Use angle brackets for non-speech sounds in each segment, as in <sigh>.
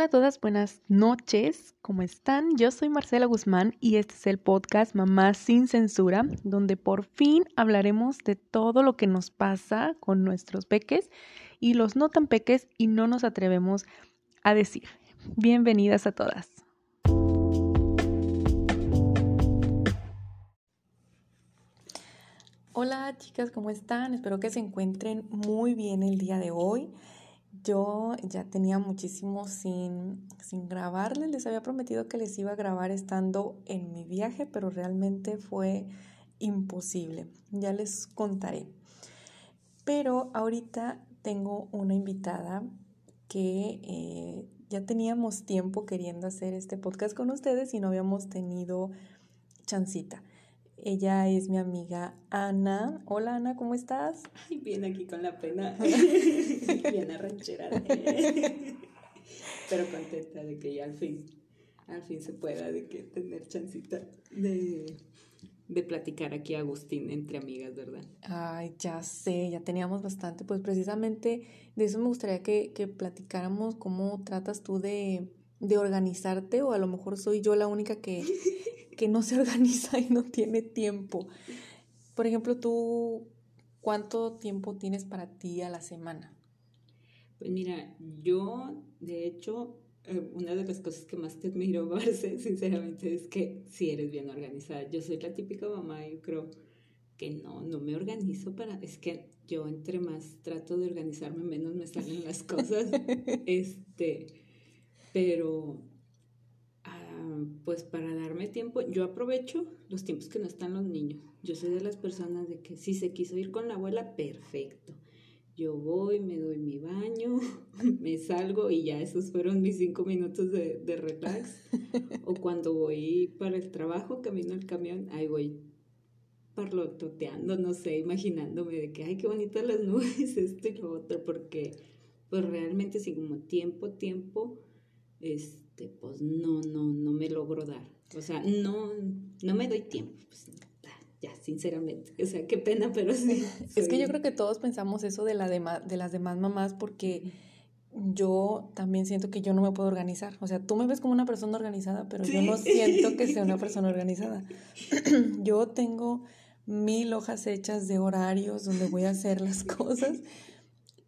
Hola a todas, buenas noches, ¿cómo están? Yo soy Marcela Guzmán y este es el podcast Mamá sin Censura, donde por fin hablaremos de todo lo que nos pasa con nuestros peques y los no tan peques y no nos atrevemos a decir. Bienvenidas a todas. Hola chicas, ¿cómo están? Espero que se encuentren muy bien el día de hoy. Yo ya tenía muchísimo sin, sin grabarles, les había prometido que les iba a grabar estando en mi viaje, pero realmente fue imposible. Ya les contaré. Pero ahorita tengo una invitada que eh, ya teníamos tiempo queriendo hacer este podcast con ustedes y no habíamos tenido chancita. Ella es mi amiga Ana. Hola Ana, ¿cómo estás? <laughs> Ay, bien aquí con la pena. <laughs> bien arranchera. Pero contenta de que ya al fin, al fin se pueda, de que tener chancita de, de platicar aquí a Agustín entre amigas, ¿verdad? Ay, ya sé, ya teníamos bastante. Pues precisamente de eso me gustaría que, que platicáramos cómo tratas tú de, de organizarte o a lo mejor soy yo la única que que no se <laughs> organiza y no tiene tiempo. Por ejemplo, tú, ¿cuánto tiempo tienes para ti a la semana? Pues mira, yo, de hecho, eh, una de las cosas que más te admiro, <laughs> Marce, sinceramente, es que si eres bien organizada. Yo soy la típica mamá, yo creo que no, no me organizo para, es que yo entre más trato de organizarme, menos me salen las cosas. <laughs> este, pero pues para darme tiempo, yo aprovecho los tiempos que no están los niños. Yo soy de las personas de que si se quiso ir con la abuela, perfecto. Yo voy, me doy mi baño, <laughs> me salgo y ya esos fueron mis cinco minutos de, de relax. o cuando voy para el trabajo, camino al camión, ahí voy parlototeando, no sé, imaginándome de que, ay, qué bonitas las nubes, <laughs> esto y lo otro, porque pues realmente sí como tiempo, tiempo, es este, pues no, no, no me logro dar. O sea, no, no me doy tiempo. Pues, ya, sinceramente. O sea, qué pena, pero sí. <laughs> Es que yo creo que todos pensamos eso de, la de, de las demás mamás porque yo también siento que yo no me puedo organizar. O sea, tú me ves como una persona organizada, pero yo no siento que sea una <laughs> persona organizada. <clears throat> yo tengo mil hojas hechas de horarios donde voy a hacer las <laughs> cosas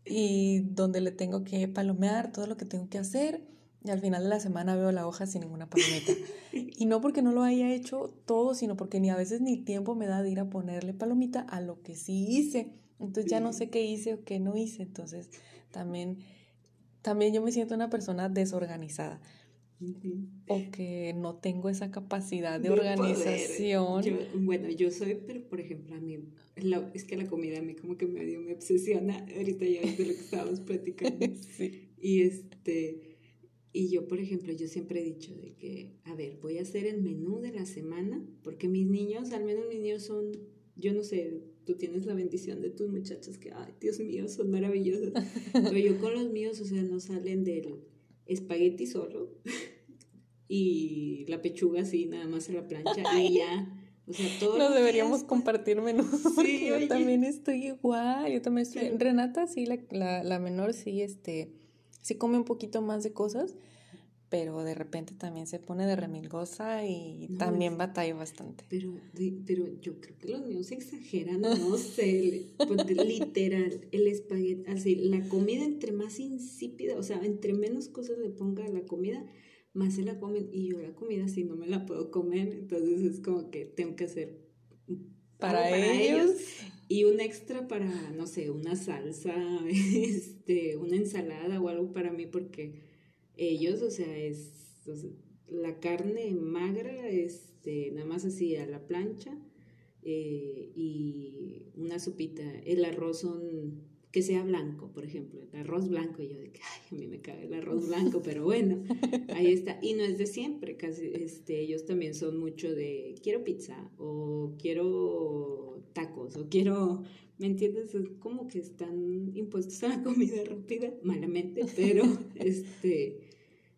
y donde le tengo que palomear todo lo que tengo que hacer y al final de la semana veo la hoja sin ninguna palomita. <laughs> Y no porque no lo haya hecho todo, sino porque ni a veces ni tiempo me da de ir a ponerle palomita a lo que sí hice. Entonces ya no sé qué hice o qué no hice. Entonces también, también yo me siento una persona desorganizada. O que no tengo esa capacidad de, organización. bueno, yo soy, pero por ejemplo, a mí, es que la comida a mí como que medio me obsesiona. Ahorita ya es de lo que estábamos platicando. <laughs> sí. Y este y yo, por ejemplo, yo siempre he dicho de que, a ver, voy a hacer el menú de la semana, porque mis niños, al menos mis niños son, yo no sé, tú tienes la bendición de tus muchachos que, ay, Dios mío, son maravillosos. <laughs> Pero yo con los míos, o sea, no salen del espagueti solo <laughs> y la pechuga así, nada más en la plancha y ya. O sea, todos no deberíamos compartir menús <laughs> porque yo también estoy igual, yo también estoy... Renata, sí, la, la, la menor, sí, este sí come un poquito más de cosas, pero de repente también se pone de remilgosa y también batalla bastante. Pero, pero yo creo que los míos exageran, no <laughs> sé, literal, el espagueti, así, la comida entre más insípida, o sea, entre menos cosas le ponga a la comida, más se la comen. Y yo la comida si no me la puedo comer, entonces es como que tengo que hacer para, ellos y un extra para, no sé, una salsa, <laughs> este, una ensalada o algo para mí, porque ellos, o sea, es la carne magra, este, nada más así a la plancha, eh, y una sopita. El arroz son que sea blanco, por ejemplo, el arroz blanco, y yo de que, ay, a mí me cae el arroz blanco, pero bueno, <laughs> ahí está. Y no es de siempre, casi, este, ellos también son mucho de, quiero pizza, o quiero tacos o quiero, ¿me entiendes? Es como que están impuestos a la comida rápida, malamente, pero <laughs> este,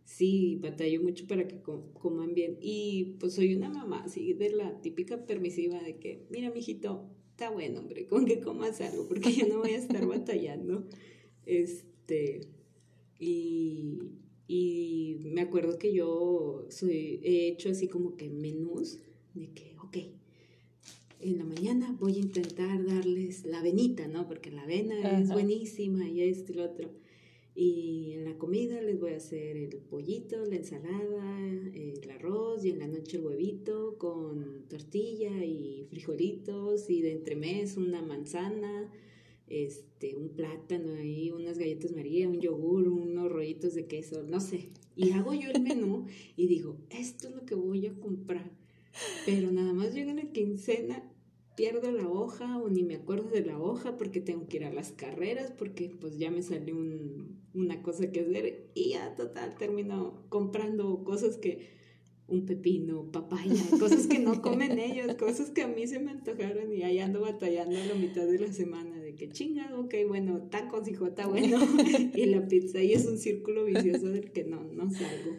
sí, batallo mucho para que coman bien. Y pues soy una mamá así de la típica permisiva de que, mira, mijito, está bueno, hombre, con que comas algo, porque yo no voy a estar batallando. Este, y Y me acuerdo que yo soy, he hecho así como que menús de que, ok, en la mañana voy a intentar darles la avenita, ¿no? Porque la avena es buenísima y esto y lo otro. Y en la comida les voy a hacer el pollito, la ensalada, el arroz y en la noche el huevito con tortilla y frijolitos y de entremés una manzana, este, un plátano ahí, unas galletas María, un yogur, unos rollitos de queso, no sé. Y hago yo el menú y digo, esto es lo que voy a comprar. Pero nada más llega la quincena pierdo la hoja o ni me acuerdo de la hoja porque tengo que ir a las carreras porque pues ya me salió un, una cosa que hacer y ya total termino comprando cosas que un pepino, papaya, cosas que no comen <laughs> ellos, cosas que a mí se me antojaron y ahí ando batallando a la mitad de la semana de que chinga, ok, bueno, tacos y jota, bueno, <laughs> y la pizza y es un círculo vicioso del que no, no salgo,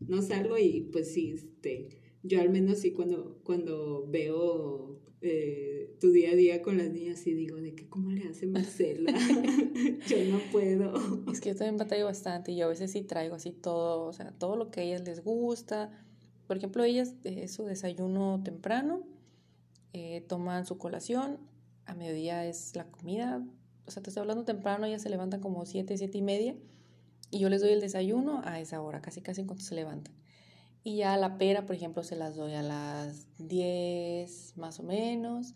no salgo y pues sí, este, yo al menos sí cuando, cuando veo eh, tu día a día con las niñas y digo de que cómo le hace Marcela, <laughs> yo no puedo. Es que yo también batallo bastante y yo a veces sí traigo así todo, o sea, todo lo que a ellas les gusta. Por ejemplo, ellas eh, su desayuno temprano, eh, toman su colación, a mediodía es la comida, o sea, te estoy hablando temprano, ellas se levantan como siete, siete y media y yo les doy el desayuno a esa hora, casi casi en cuanto se levantan. Y ya la pera, por ejemplo, se las doy a las 10 más o menos.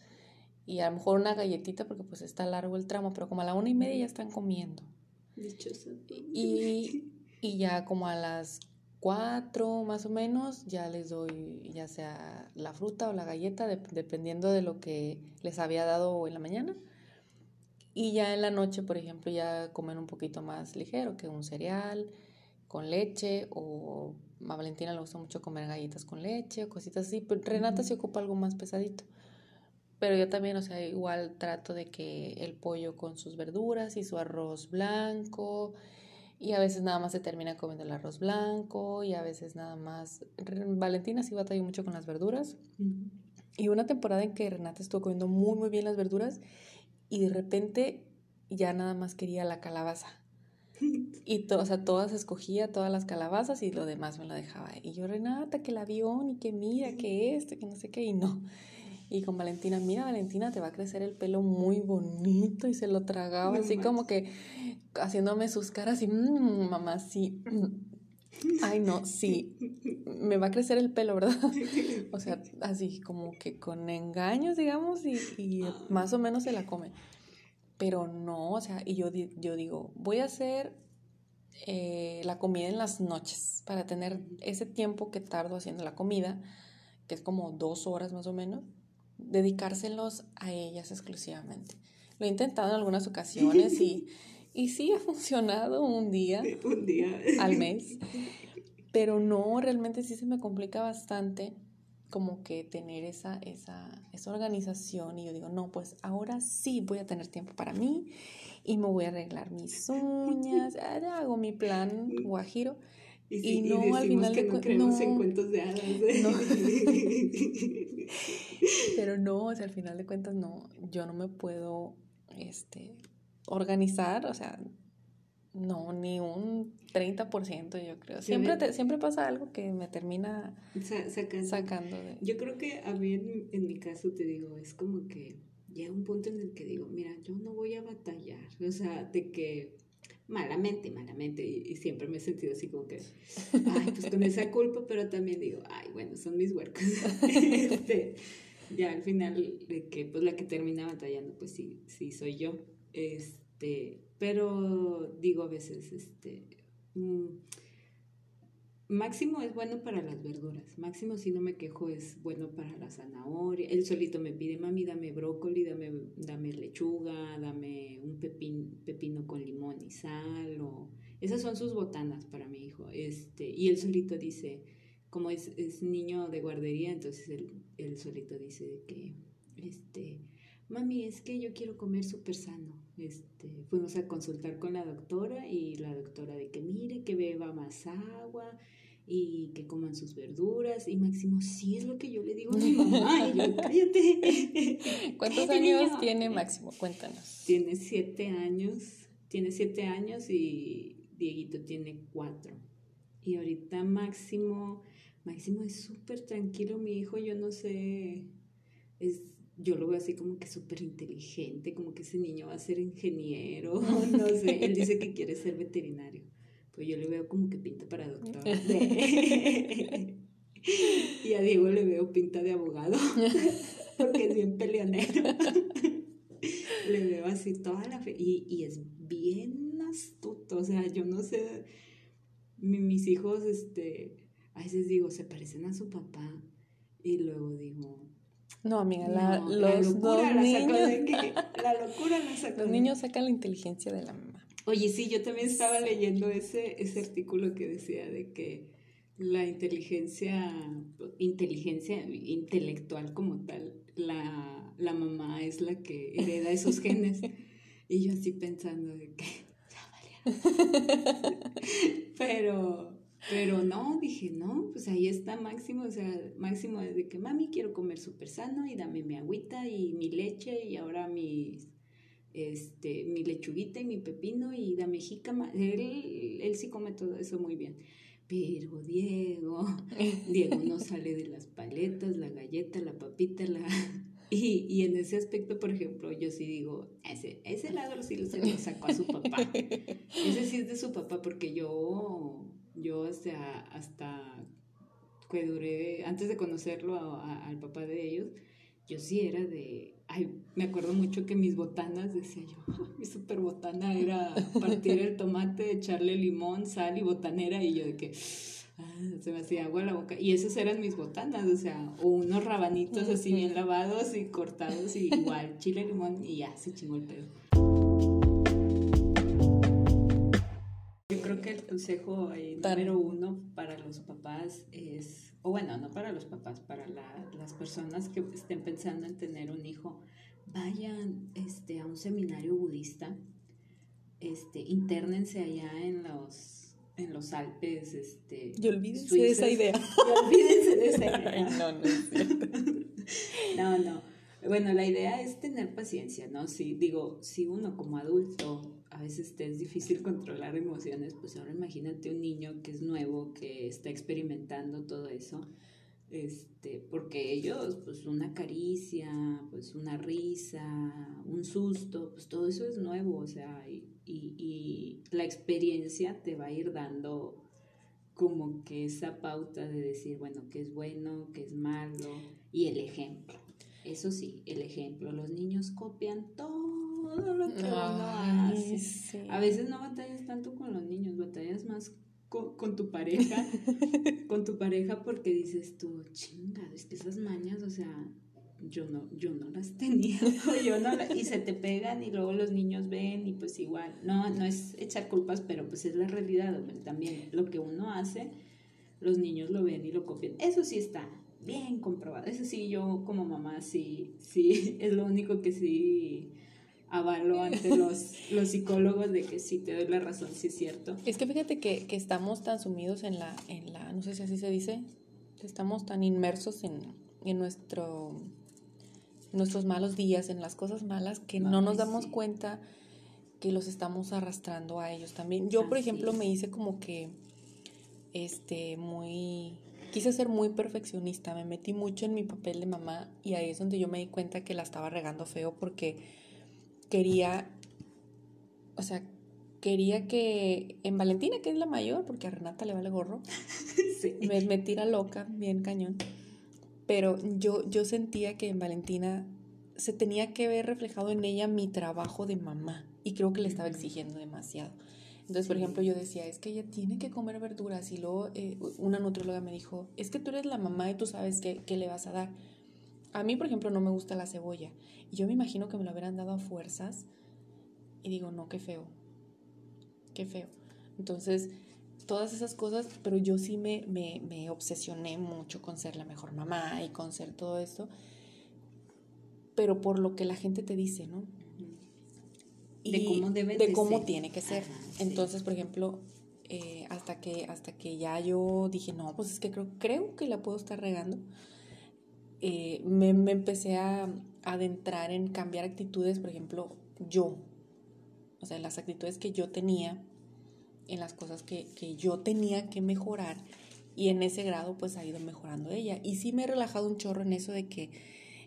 Y a lo mejor una galletita porque pues está largo el tramo, pero como a la una y media ya están comiendo. Dichoso. Y, <laughs> y ya como a las 4 más o menos ya les doy ya sea la fruta o la galleta, dependiendo de lo que les había dado en la mañana. Y ya en la noche, por ejemplo, ya comen un poquito más ligero, que un cereal con leche o a Valentina le gusta mucho comer galletas con leche o cositas así, pero Renata se ocupa algo más pesadito. Pero yo también, o sea, igual trato de que el pollo con sus verduras y su arroz blanco, y a veces nada más se termina comiendo el arroz blanco, y a veces nada más. Valentina sí batalló mucho con las verduras. Y una temporada en que Renata estuvo comiendo muy, muy bien las verduras, y de repente ya nada más quería la calabaza. Y o sea, todas escogía, todas las calabazas y lo demás me lo dejaba. Y yo, Renata, que el avión y que mira, que esto, que no sé qué, y no. Y con Valentina, mira, Valentina, te va a crecer el pelo muy bonito y se lo tragaba así como que haciéndome sus caras y, mmm, mamá, sí. <clears throat> Ay, no, sí, me va a crecer el pelo, ¿verdad? <laughs> O sea, así como que con engaños, digamos, y, y más o menos se la come. Pero no, o sea, y yo, yo digo, voy a hacer eh, la comida en las noches para tener ese tiempo que tardo haciendo la comida, que es como dos horas más o menos, dedicárselos a ellas exclusivamente. Lo he intentado en algunas ocasiones y, <laughs> y sí ha funcionado un día, un día al mes, pero no, realmente sí se me complica bastante como que tener esa, esa, esa organización y yo digo, no, pues ahora sí voy a tener tiempo para mí y me voy a arreglar mis uñas, <laughs> hago mi plan guajiro. Y, no al final que no creemos en cuentos de hadas. ¿eh? <laughs> Pero no, o sea, al final de cuentas no, yo no me puedo este organizar, o sea, no, ni un 30% yo creo. Siempre, siempre pasa algo que me termina sacando. de... Yo creo que a mí en, mi caso te digo, es como que llega un punto en el que digo, mira, yo no voy a batallar. O sea, de que malamente, malamente, y, siempre me he sentido así como que, ay, pues con esa culpa, pero también digo, ay, bueno, son mis huercos. <laughs> este, ya al final de que pues la que termina batallando, pues sí, sí soy yo. Este, pero digo a veces, este, mm, máximo es bueno para las verduras. Máximo, si no me quejo, es bueno para la zanahoria. Él solito me pide, mami, dame brócoli, dame, dame lechuga, dame un pepin, pepino con limón y sal. O... Esas son sus botanas para mi hijo. Este, y él solito dice, como es, es niño de guardería, entonces él, él solito dice que, este, mami, es que yo quiero comer súper sano. Este, fuimos a consultar con la doctora y la doctora de que mire, que beba más agua y que coman sus verduras. Y Máximo, sí es lo que yo le digo a mi mamá. Y yo, <laughs> cállate. ¿Cuántos <laughs> años tiene Máximo? Cuéntanos. Tiene siete años. Tiene siete años y Dieguito tiene cuatro. Y ahorita Máximo, Máximo es súper tranquilo, mi hijo, yo no sé, es, yo lo veo así como que súper inteligente, como que ese niño va a ser ingeniero, <laughs> <laughs> no sé, él dice que <laughs> quiere ser veterinario, pues yo le veo como que pinta para doctor. y a Diego le veo pinta de abogado, porque es bien peleonero. le veo así toda la fe y, y es bien astuto, o sea, yo no sé mis hijos, este, a veces digo, se parecen a su papá y luego digo... No, amiga, la, los locura la niños... De la locura la <laughs> saca Los niños sacan la inteligencia de la mamá. Oye, sí, yo también estaba leyendo ese, ese artículo que decía de que la inteligencia, inteligencia intelectual como tal, la, la mamá es la que hereda esos <laughs> genes. y yo así pensando de que <laughs> pero, pero no, dije, no, pues ahí está Máximo, o sea, Máximo es de que mami quiero comer súper sano y dame mi agüita y mi leche y ahora mi, este, mi lechuguita y mi pepino y dame jícama. Él, él sí come todo eso muy bien. Pero Diego, <laughs> Diego no sale de las paletas, la galleta, la papita, la, <laughs> y, y, en ese aspecto, por ejemplo, yo sí digo, ese, ese lado sí lo, sacó a su papá. <laughs> ese sí es de su papá, porque yo, yo hasta, hasta que duré, antes de conocerlo al papá de ellos, yo sí era de, ay, me acuerdo mucho que mis botanas, decía yo, mi super botana era partir el tomate, echarle limón, sal y botanera, y yo de que Ah, se me hacía agua la boca. Y esas eran mis botanas, o sea, unos rabanitos así bien lavados y cortados, y igual chile, limón, y ya se chingó el pedo. Consejo eh, número uno para los papás es, o bueno, no para los papás, para las personas que estén pensando en tener un hijo, vayan este, a un seminario budista, este, internense allá en los en los Alpes, este... Y olvídense de esa idea. <laughs> Y olvídense de esa <laughs> idea. no, no <laughs> no, no. Bueno, la idea es tener paciencia, ¿no? Si digo, si uno como adulto a veces te es difícil <laughs> controlar emociones, pues ahora imagínate un niño que es nuevo, que está experimentando todo eso, este, porque ellos, pues una caricia, pues una risa, un susto, pues todo eso es nuevo, o sea, y, y, la experiencia te va a ir dando como que esa pauta de decir, bueno, qué es bueno, qué es malo, y el ejemplo. Eso sí, el ejemplo. Los niños copian todo lo que uno hace. A veces no batallas tanto con los niños, batallas más con, con, tu pareja, <laughs> con tu pareja porque dices tú, chinga, es que esas mañas, o sea, yo no, yo no las tenía, <laughs> yo no y se te pegan y luego los niños ven y pues igual, no, no es echar culpas, pero pues es la realidad, también lo que uno hace, los niños lo ven y lo copian, eso sí está bien comprobado, eso sí yo como mamá sí, sí, <laughs> es lo único que sí avalo ante los, los psicólogos de que sí te doy la razón, sí es cierto. Es que fíjate que, que estamos tan sumidos en la, en la, no sé si así se dice, estamos tan inmersos en, en nuestro nuestros malos días, en las cosas malas, que no, nos damos cuenta que los estamos arrastrando a ellos también. Yo, por ejemplo, me hice como que, este, muy, quise ser muy perfeccionista, me metí mucho en mi papel de mamá y ahí es donde yo me di cuenta que la estaba regando feo porque quería, o sea, quería que en Valentina, que es la mayor, porque a Renata le vale gorro, <laughs> me, me tira loca, bien cañón pero yo, yo sentía que en Valentina se tenía que ver reflejado en ella mi trabajo de mamá y creo que le estaba exigiendo demasiado. Entonces, por ejemplo, yo decía, es que ella tiene que comer verduras y luego eh, una nutrióloga me dijo, es que tú eres la mamá y tú sabes qué, qué, le vas a dar. A mí, por ejemplo, no me gusta la cebolla y yo me imagino que me lo hubieran dado a fuerzas y digo, no, qué feo, qué feo. Entonces, todas esas cosas, pero yo sí me, me, obsesioné mucho con ser la mejor mamá y con ser todo esto, pero por lo que la gente te dice, ¿no? de cómo debe de, cómo tiene que ser. Entonces, por ejemplo, eh, hasta, que, hasta que ya yo dije, no, pues es que creo, creo que la puedo estar regando, eh, me, me, empecé a adentrar en cambiar actitudes, por ejemplo, yo, o sea, las actitudes que yo tenía en las cosas que, que yo tenía que mejorar y en ese grado pues ha ido mejorando ella. Y sí me he relajado un chorro en eso de que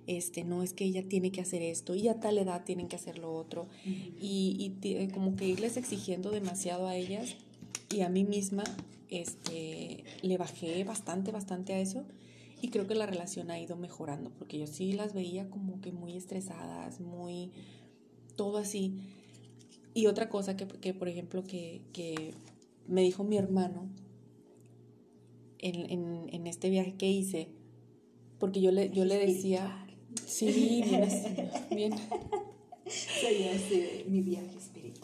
este, no es que ella tiene que hacer esto y a tal edad tienen que hacer lo otro. Y, y como que irles exigiendo demasiado a ellas y a mí misma este, le bajé bastante, bastante a eso. Y creo que la relación ha ido mejorando, porque yo sí las veía como que muy estresadas, muy... todo así. Y otra cosa que, que por ejemplo, que, que, me dijo mi hermano en, en, en, este viaje que hice, porque yo le, yo le decía, sí, bien, <laughs> bien. Soy así, mi viaje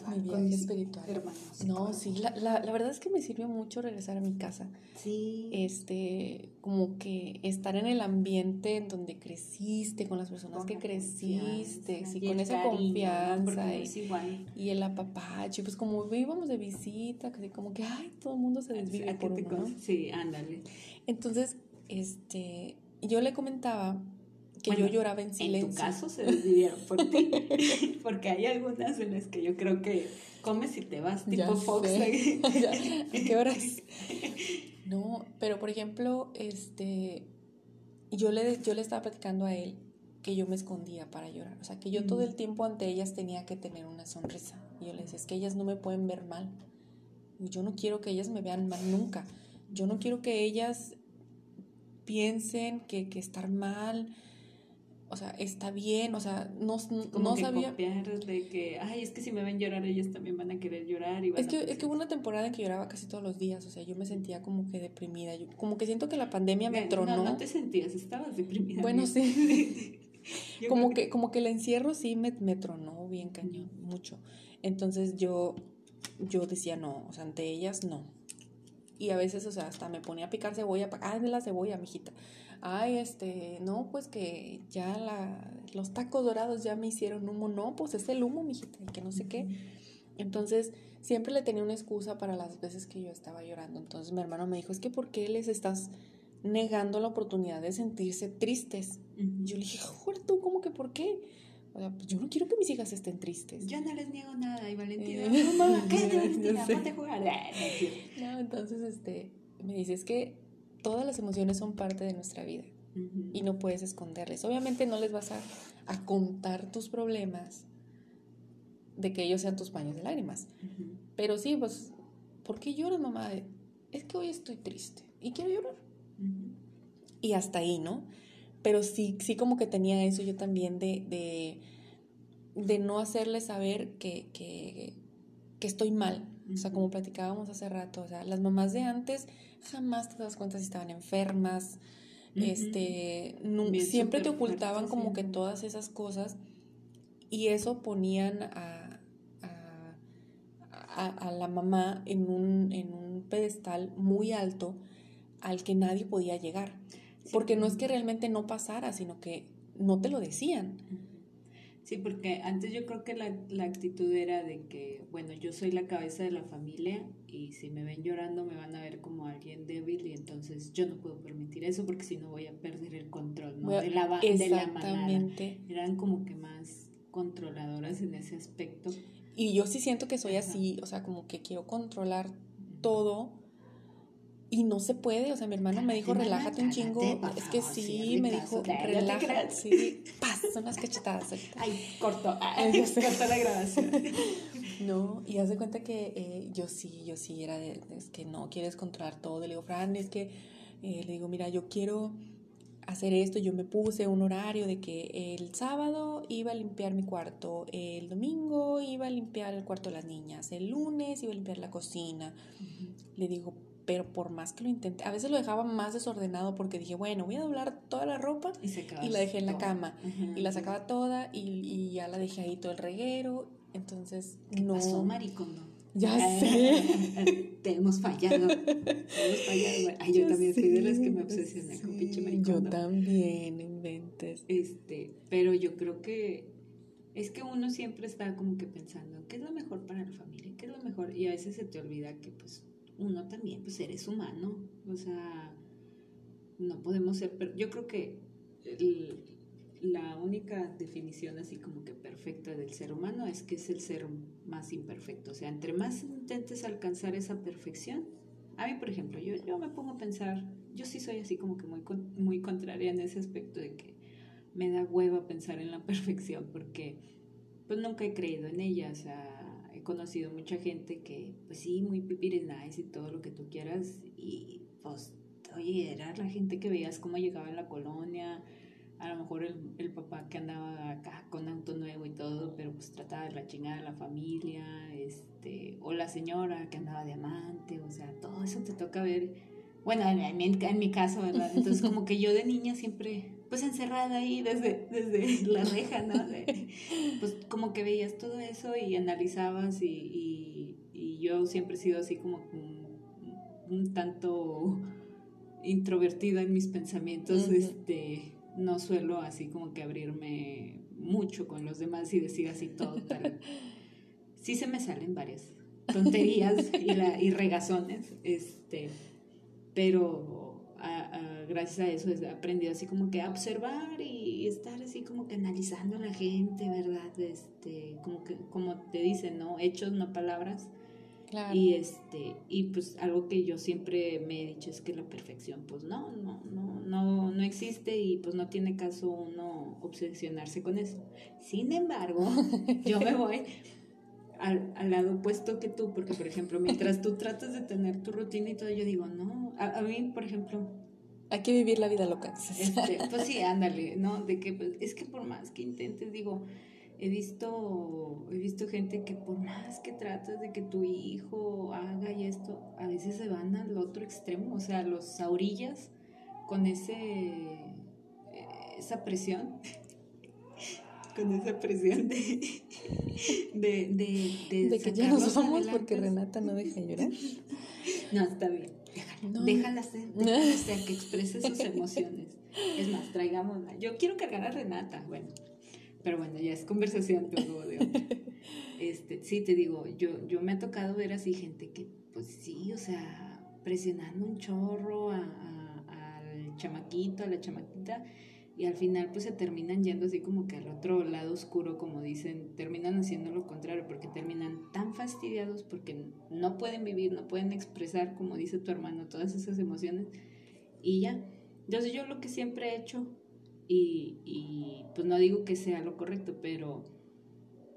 mi viaje espiritual. No, sí, la, la, la, verdad es que me sirvió mucho regresar a mi casa. Sí. Este, como que estar en el ambiente en donde creciste, con las personas que creciste, sí, con esa confianza. Y, y, el apapacho, pues como íbamos de visita, que como que, ay, todo el mundo se desvive por uno, Sí, ándale. Entonces, este, yo le comentaba que yo lloraba en silencio. En tu caso se desvivieron por ti, <laughs> porque hay algunas en las que yo creo que comes y te vas, tipo Fox. <laughs> <laughs> ¿A qué horas? No, pero por ejemplo, este, yo le, yo le estaba platicando a él que yo me escondía para llorar, o sea, que yo todo el tiempo ante ellas tenía que tener una sonrisa. Y yo le decía, es que ellas no me pueden ver mal. Yo no quiero que ellas me vean mal nunca. Yo no quiero que ellas piensen que, que estar mal, o sea, está bien, o sea, no, no que sabía. de que, ay, es que si me ven llorar, ellos también van a querer llorar. Y es, que, es que hubo una temporada en que lloraba casi todos los días, o sea, yo me sentía como que deprimida. Yo, como que siento que la pandemia me tronó. No, no te sentías, estabas deprimida. Bueno, <laughs> sí. como, que, como que el encierro sí me, me tronó bien cañón, mucho. Entonces yo, yo decía no, o sea, ante ellas no. Y a veces, o sea, hasta me ponía a picar cebolla, ah, de la cebolla, mijita ay, este, no, pues que ya la, los tacos dorados ya me hicieron humo, no, pues es el humo, mijita, y que no sé qué. Entonces, siempre le tenía una excusa para las veces que yo estaba llorando. Entonces, mi hermano me dijo, es que ¿por qué les estás negando la oportunidad de sentirse tristes? Yo le dije, joder, tú, ¿cómo que por qué? O sea, pues yo no quiero que mis hijas estén tristes. Yo no les niego nada. Y Valentina, eh, no, mamá, <laughs> cállate, ponte a jugar. <laughs> No, entonces, este, me dice, es que todas las emociones son parte de nuestra vida y no puedes esconderles. Obviamente no les vas a, contar tus problemas de que ellos sean tus paños de lágrimas. Pero sí, pues, ¿por qué lloras, mamá? Es que hoy estoy triste y quiero llorar. Y hasta ahí, ¿no? Pero sí, sí como que tenía eso yo también de, de, no hacerles saber que, que, que estoy mal. O sea, como platicábamos hace rato, o sea, las mamás de antes jamás te das cuenta si estaban enfermas, este, siempre te ocultaban como que todas esas cosas y eso ponían a, a, a, la mamá en un, en un pedestal muy alto al que nadie podía llegar. Porque no es que realmente no pasara, sino que no te lo decían. Sí, porque antes yo creo que la, la, actitud era de que, bueno, yo soy la cabeza de la familia y si me ven llorando me van a ver como alguien débil y entonces yo no puedo permitir eso porque si no voy a perder el control ¿no? de, la, de la manada. Eran como que más controladoras en ese aspecto. Y yo sí siento que soy así, o sea, como que quiero controlar todo y no se puede, o sea, mi hermana me dijo, relájate un chingo. Es que sí, me dijo, relájate. Sí, paz, son las cachetadas. Ay, corto, <laughs> ay, <laughs> corto la grabación. <laughs> No, y haz de cuenta que eh, yo sí, yo sí era de, es que no quieres controlar todo. Le digo, Fran, es que, eh, le digo, mira, yo quiero hacer esto. Yo me puse un horario de que el sábado iba a limpiar mi cuarto, el domingo iba a limpiar el cuarto de las niñas, el lunes iba a limpiar la cocina. Le digo, pero por más que lo intenté, a veces lo dejaba más desordenado porque dije, bueno, voy a doblar toda la ropa y, la dejé en la cama y la sacaba toda y, ya la dejé ahí todo el reguero, entonces ¿Qué no. pasó, maricón? Ya sé. <laughs> Te hemos fallado. Te hemos fallado. <laughs> Ay, yo, también fui de las que me obsesioné con pinche maricón. Yo también, inventes. Este, pero yo creo que es que uno siempre está como que pensando, ¿qué es lo mejor para la familia? ¿Qué es lo mejor? Y a veces se te olvida que pues uno también, pues eres humano, o sea, no podemos ser, pero yo creo que la única definición así como que perfecta del ser humano es que es el ser más imperfecto. O sea, entre más intentes alcanzar esa perfección, a mí, por ejemplo, yo, yo me pongo a pensar, yo sí soy así como que muy, muy contraria en ese aspecto de que me da hueva pensar en la <laughs> perfección porque pues nunca he creído en ella. O sea, conocido mucha gente que, pues sí, muy pipiris nice y todo lo que tú quieras y pues, oye, era la gente que veías cómo llegaba en la colonia, a lo mejor el, el, papá que andaba acá con auto nuevo y todo, pero pues trataba de la chingada a la familia, este, o la señora que andaba de amante, o sea, todo eso te toca ver, bueno, en, en, mi caso, ¿verdad? <laughs> Entonces como que yo de niña siempre, pues encerrada ahí desde, desde <laughs> la reja, ¿no? pues como que veías todo eso y analizabas y, y, y yo siempre he sido así como un, un tanto introvertida en mis pensamientos, este no suelo así como que abrirme mucho con los demás y decir así todo tal. Sí se me salen varias tonterías y, la, y regazones, este, pero gracias a eso he aprendido así como que a observar y estar así como que analizando a la gente, ¿verdad? Este, como que, como te dicen, ¿no? Hechos, no palabras. Y este, y pues algo que yo siempre me he dicho es que la perfección, pues no, no, no, no, no existe y pues no tiene caso uno obsesionarse con eso. Sin embargo, yo me <laughs> voy al, al, lado opuesto que tú, porque por ejemplo, mientras tú tratas de tener tu rutina y todo, yo digo, no, a, mí, por ejemplo, hay que vivir la vida loca. Este, <laughs> pues sí, ándale, ¿no? De que, pues, es que por más que intentes, digo, he visto, he visto gente que por más que tratas de que tu hijo haga y esto, a veces se van al otro extremo, o sea, los a orillas con ese, eh, esa presión, <laughs> con esa presión de, de, de, de, que ya nos vamos porque Renata no deja llorar. <laughs> No, está bien. Déjala, déjala ser, déjala ser, que exprese sus <laughs> emociones. Es más, traigámosla. Yo quiero cargar a Renata, bueno. Pero bueno, ya es conversación luego de <laughs> Este, sí, te digo, yo, yo me ha tocado ver así gente que, pues sí, o sea, presionando un chorro al chamaquito, a la chamaquita, y al final pues se terminan yendo así como que al otro lado oscuro, como dicen, terminan haciendo lo contrario, porque terminan tan fastidiados porque no pueden vivir, no pueden expresar, como dice tu hermano, todas esas emociones, y ya. Entonces yo lo que siempre he hecho y, y pues no digo que sea lo correcto, pero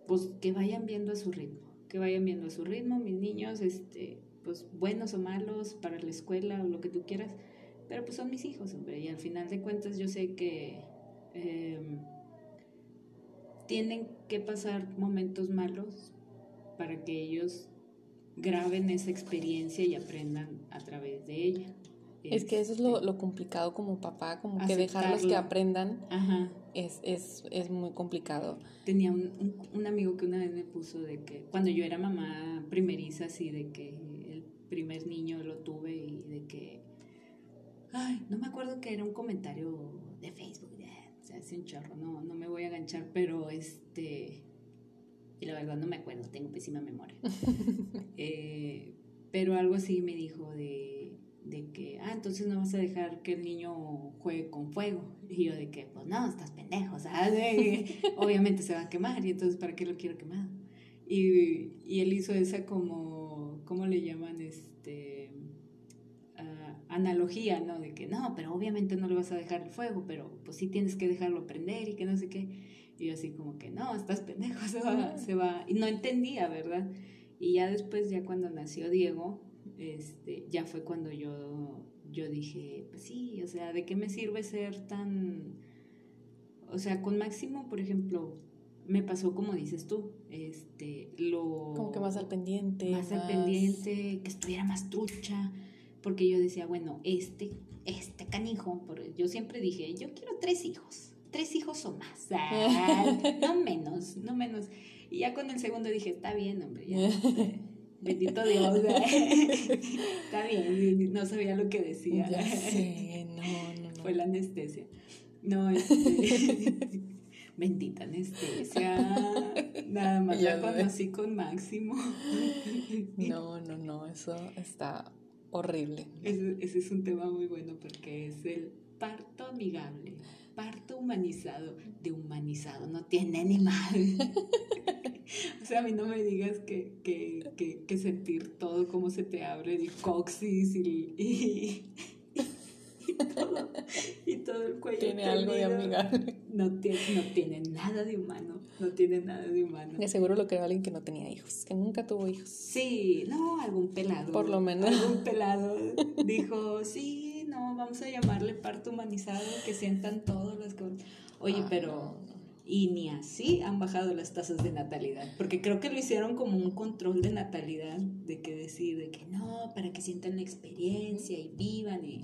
pues que vayan viendo a su ritmo, que vayan viendo a su ritmo, mis niños, este, pues buenos o malos para la escuela o lo que tú quieras, pero pues son mis hijos, hombre, y al final de cuentas yo sé que em, tienen que pasar momentos malos para que ellos graben esa experiencia y aprendan a través de ella. Es que eso es lo, lo complicado como papá, como que dejarlos que aprendan Es, es, es, muy complicado. Tenía un, un, amigo que una vez me puso de que cuando yo era mamá primeriza, así de que el primer niño lo tuve y de que, ay, no me acuerdo que era un comentario de Facebook, o sea, hace un chorro, no, no me voy a enganchar, pero este, y la verdad no me acuerdo, tengo pésima memoria. <laughs> eh, pero algo así me dijo de de que, ah, entonces no vas a dejar que el niño juegue con fuego. Y yo de que, pues no, estás pendejo, ¿sabes? <laughs> Obviamente se va a quemar y entonces, ¿para qué lo quiero quemar? Y, y él hizo esa como, ¿cómo le llaman? Analogía, ¿no? De que, no, pero obviamente no le vas a dejar el fuego, pero pues sí tienes que dejarlo prender y que no sé qué. Y yo así como que, no, estás pendejo, <laughs> se va, se va. Y no entendía, ¿verdad? Y ya después, ya cuando nació Diego, este, ya fue cuando yo, yo dije, pues sí, o sea, ¿de qué me sirve ser tan... O sea, con Máximo, por ejemplo, me pasó como dices tú, este, lo... Como que más al pendiente. Más, al pendiente, que estuviera más trucha, porque yo decía, bueno, este, este canijo, porque yo siempre dije, yo quiero tres hijos, tres hijos o más, <laughs> no menos, no menos. Y ya con el segundo dije, está bien, hombre, ya. <laughs> Bendito Dios. <laughs> Está bien, no sabía lo que decía. Ya sé, no, no, Fue la anestesia. No, este, bendita anestesia. Nada más la conocí con Máximo. No, no, no, eso está horrible. Ese, ese es un tema muy bueno porque es el parto amigable. parto humanizado, de humanizado, no tiene ni madre. <laughs> o sea, a mí no me digas que, que, que, que sentir todo como se te abre el coxis y, todo, y todo el cuello. Tiene algo de amigable. No tiene, no tiene nada de humano, no tiene nada de humano. De seguro lo creo alguien que no tenía hijos, que nunca tuvo hijos. Sí, no, algún pelado. Por lo menos. Algún <laughs> pelado dijo, sí, no, vamos a llamarle parto humanizado, que sientan todos los que... Oye, Ay, pero... no. Y ni así han bajado las tasas de natalidad, porque creo que lo hicieron como un control de natalidad, de que decir, de que no, para que sientan la experiencia y vivan y...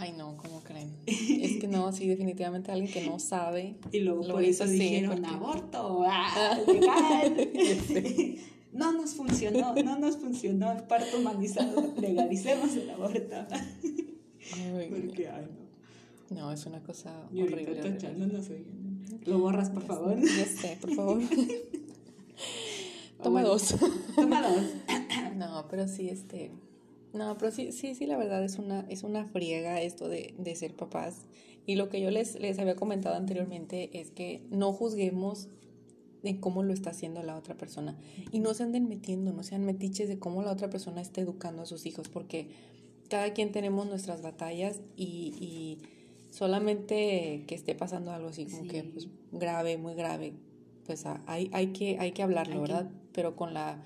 Ay, no, ¿cómo creen? Es que no, sí, definitivamente alguien que no sabe. <laughs> Y luego Lo por eso dijeron porque- aborto, <laughs> ¡ah, legal! <laughs> no nos funcionó, no nos funcionó el parto humanizado, legalicemos el aborto. Ay, Porque, ay, no. no, es una cosa Y horrible. tachándonos, oigan. Lo borras, por favor. Ya sé, por favor. Toma bueno. dos. Toma dos. No, pero sí, este. No, pero sí, sí, sí, la verdad es una, es una friega esto de, de ser papás. Y lo que yo les, les había comentado anteriormente es que no juzguemos en cómo lo está haciendo la otra persona. Y no se anden metiendo, no sean metiches de cómo la otra persona está educando a sus hijos, porque cada quien tenemos nuestras batallas y, y solamente que esté pasando algo así como que pues, grave, muy grave, pues hay, hay, que, hay que hablarlo, Hay que- ¿verdad? Pero con la,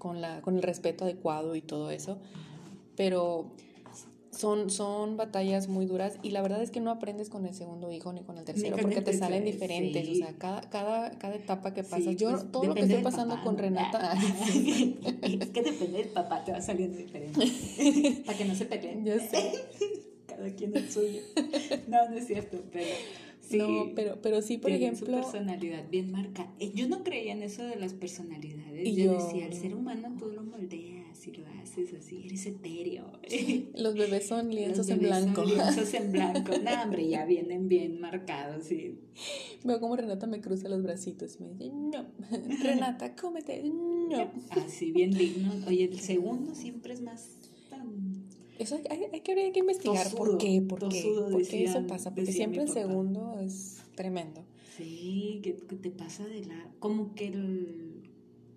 con la, con el respeto adecuado y todo eso. Pero son, son batallas muy duras y la verdad es que no aprendes con el segundo hijo ni con el tercero porque te salen diferentes. sí. O sea, cada, cada, cada etapa que pasas. Sí, Yo, pues, todo lo que estoy pasando papá, con. Renata. ay, sí. es que depende del papá, te va saliendo diferente. <laughs> Para que no se peleen. Ya sé. <laughs> Cada quien el suyo. No, no es cierto, pero sí. No, pero, pero sí, por tienen su ejemplo, personalidad bien marcada. Eh, Yo no creía en eso de las personalidades. Y yo, yo- decía, el ser humano tú lo moldeas y lo haces así, eres etéreo. los bebés son <laughs> lienzos Los en bebés son blanco. Lienzos en blanco. <laughs> No, hombre, ya vienen bien marcados, sí. Veo como Renata me cruza los bracitos y me dice, no, <laughs> Renata, cómete, no. Así, bien digno. Oye, el segundo siempre es más Eso hay, hay, hay que, hay que investigar por qué, por qué, por qué eso pasa, porque siempre el segundo es tremendo. Sí, que, que te pasa de la... Como que el...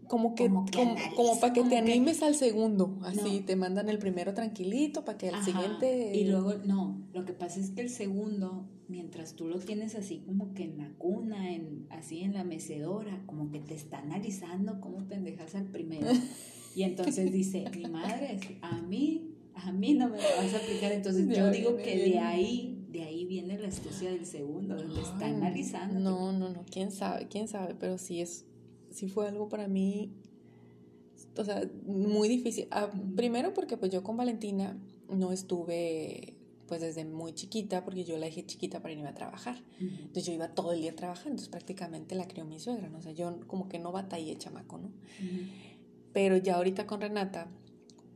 Como que, Como que como, analiza, como para que te como animes al segundo, así No. te mandan el primero tranquilito para que el Ajá, siguiente... Y luego, no, lo que pasa es que el segundo, mientras tú lo tienes así como que en la cuna, en, así en la mecedora, como que te está analizando cómo pendejas al primero. <laughs> Y entonces dice, mi madre, a mí, a mí no me lo vas a aplicar. Entonces yo digo que de ahí, de ahí viene la astucia del segundo, donde está Ay, analizando. No, no, no, quién sabe, quién sabe, pero sí es, sí fue algo para mí, o sea, muy difícil. Ah, primero porque pues yo con Valentina no estuve pues desde muy chiquita, porque yo la dejé chiquita para irme a trabajar. Entonces yo iba todo el día trabajando, entonces prácticamente la crió mi suegra, ¿no? O sea, yo como que no batallé chamaco, ¿no? Pero ya ahorita con Renata,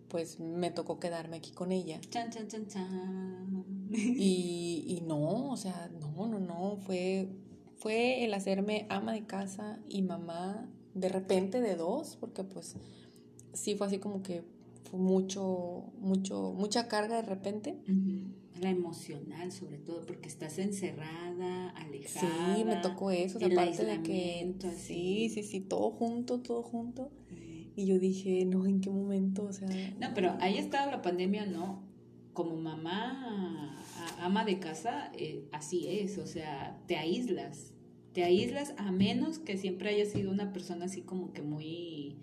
pues me tocó quedarme aquí con ella. Chan, chan, chan, chan. <laughs> Y, y no, o sea, no, no, no, fue, fue el hacerme ama de casa y mamá de repente de dos, porque pues sí fue así como que fue mucho, mucho, mucha carga de repente. Ujú. La emocional, sobre todo, porque estás encerrada, alejada. Sí, me tocó eso, o sea, el aparte de que sí, sí, sí, todo junto, todo junto. Sí. Y yo dije, no, ¿en qué momento? O sea, No, pero haya estado la pandemia, no. Como mamá, ama de casa, eh, así es, o sea, te aíslas. Te aíslas a menos que siempre hayas sido una persona así como que muy,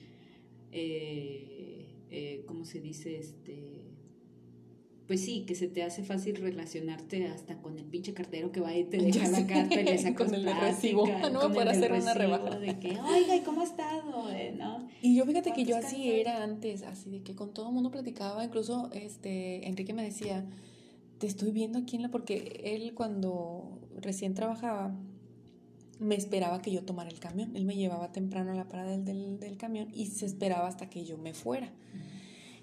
eh, eh, ¿cómo se dice? Este, pues sí, que se te hace fácil relacionarte hasta con el pinche cartero que va y te <laughs> deja la sé, carta y le <laughs> sacas con el recibo. <laughs> No hacer una rebaja. De que, oiga, ¿y cómo ha estado? Eh, ¿no? Y yo fíjate que yo ¿Cuántos así era antes, así de que con todo el mundo platicaba, incluso este Enrique me decía, te estoy viendo aquí en la, porque él cuando recién trabajaba, me esperaba que yo tomara el camión, él me llevaba temprano a la parada del, del, del camión y se esperaba hasta que yo me fuera.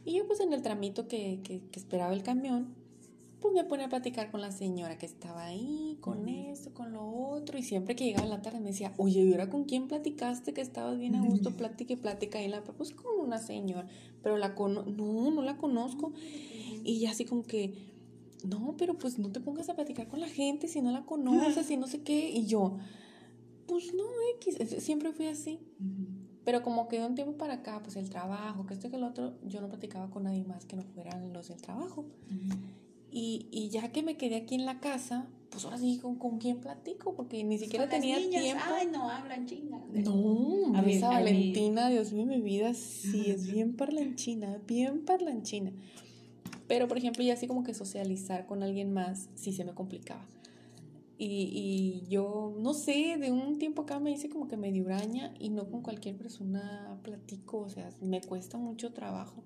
Y yo pues en el tramito que, que, que esperaba el camión, pues me ponía a platicar con la señora que estaba ahí, con esto, con lo otro, y siempre que llegaba la tarde me decía, oye, ¿y ahora con quién platicaste que estabas bien a gusto? Platique, plática, y la pues con una señora, pero la cono no, no la conozco, y ya así como que, no, pero pues no te pongas a platicar con la gente si no la conoces y no sé qué. Y yo, pues no, X, siempre fui así. Pero como que de un tiempo para acá, pues el trabajo, que esto y que el otro, yo no platicaba con nadie más que no fueran los del trabajo. y, y, ya que me quedé aquí en la casa, pues ahora sí, ¿con, con quién platico? Porque ni siquiera tenía tiempo. Ay, no, hablan china. No, a esa Valentina, Dios mío, mi vida sí es bien parlanchina, bien parlanchina. Pero, por ejemplo, ya así como que socializar con alguien más, sí se me complicaba. Y, y, yo, no sé, de un tiempo acá me hice como que medio uraña y no con cualquier persona platico, o sea, me cuesta mucho trabajo.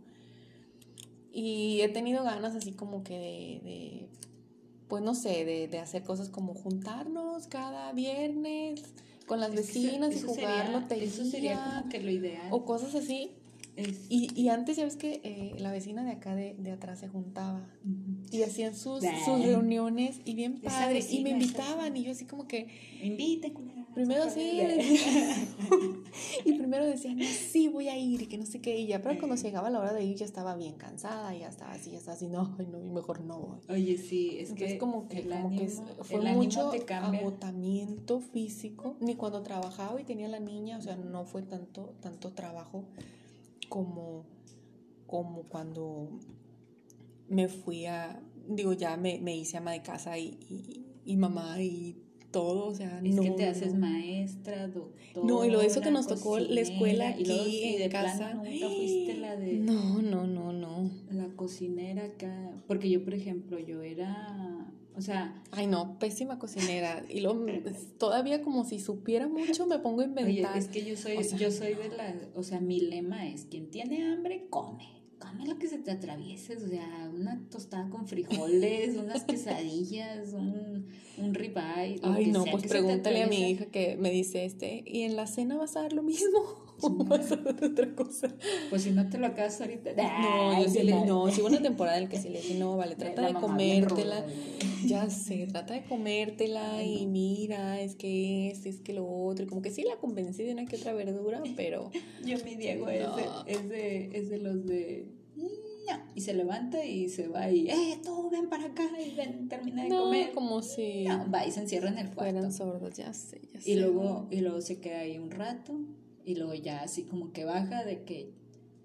Y he tenido ganas así como que de, pues no sé, de, hacer cosas como juntarnos cada viernes con las vecinas y jugar lotería. Eso sería como que lo ideal. O cosas así. Y, y, antes ya ves que eh, la vecina de acá de, de atrás se juntaba y hacían sus, sus reuniones y bien padres y me invitaban y yo así como que... Invite, Primero sí, <laughs> y primero decían, sí, voy a ir y que no sé qué, y ya, pero cuando llegaba la hora de ir ya estaba bien cansada, ya estaba así, ya estaba así, no, no, mejor no voy. Oye, sí, es que... Es como que, como que fue mucho agotamiento físico, ni cuando trabajaba y tenía la niña, o sea, no fue tanto, tanto trabajo como, como cuando me fui a, digo, ya me, me hice ama de casa y, y, y mamá y todo, o sea, es que te haces maestra, doctora. No, y lo de eso que nos tocó la escuela aquí y de casa. nunca fuiste la de No, no, no, no. La cocinera acá, porque yo, por ejemplo, yo era o sea, ay no, pésima cocinera y lo todavía como si supiera mucho me pongo a inventar. Oye, es que yo soy yo soy de la, o sea, mi lema es quien tiene hambre come come lo que se te atraviese, o sea, una tostada con frijoles, <laughs> unas quesadillas, un, un ribeye. Ay, no, pues pregúntale a mi hija que me dice este, ¿y en la cena vas a dar lo mismo? ¿O vas a otra cosa? Pues si no te lo acabas ahorita. No, yo sí le, no, si una <laughs> temporada en que sí le dije, no, vale, trata de comértela. Ya sé, trata de comértela y mira, es que es, es que lo otro. Y como que sí la convencí de una que otra verdura, pero. <laughs> Yo mi Diego es, de, es, de, es de los de y se levanta y se va y, eh, tú ven para acá y ven, termina de comer. como si... No, va y se encierra en el cuarto. Fueran sordos, ya sé, ya sé. Y luego, y luego se queda ahí un rato y luego ya así como que baja de que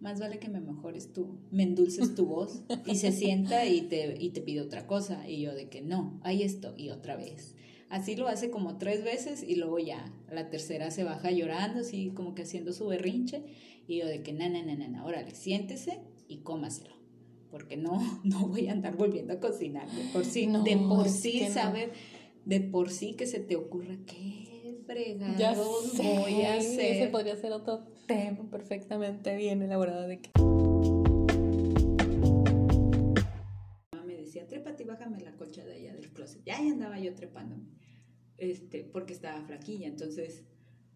más vale que me mejores tú, me endulces tu voz y se sienta y te, y te pide otra cosa y yo de que no, hay esto y otra vez. Así lo hace como tres veces y luego ya la tercera se baja llorando, así como que haciendo su berrinche y yo de que na, na, na, na, órale, siéntese y cómaselo. Porque no, <laughs> no voy a andar volviendo a cocinar. De por sí, de por sí, saber, de por sí que se te ocurra qué fregados voy a hacer. Ese podría ser otro tema perfectamente bien elaborado de que. Me decía, trépate y bájame la colcha de allá del closet. Ya ahí andaba yo trepándome. Este, porque estaba flaquilla. Entonces,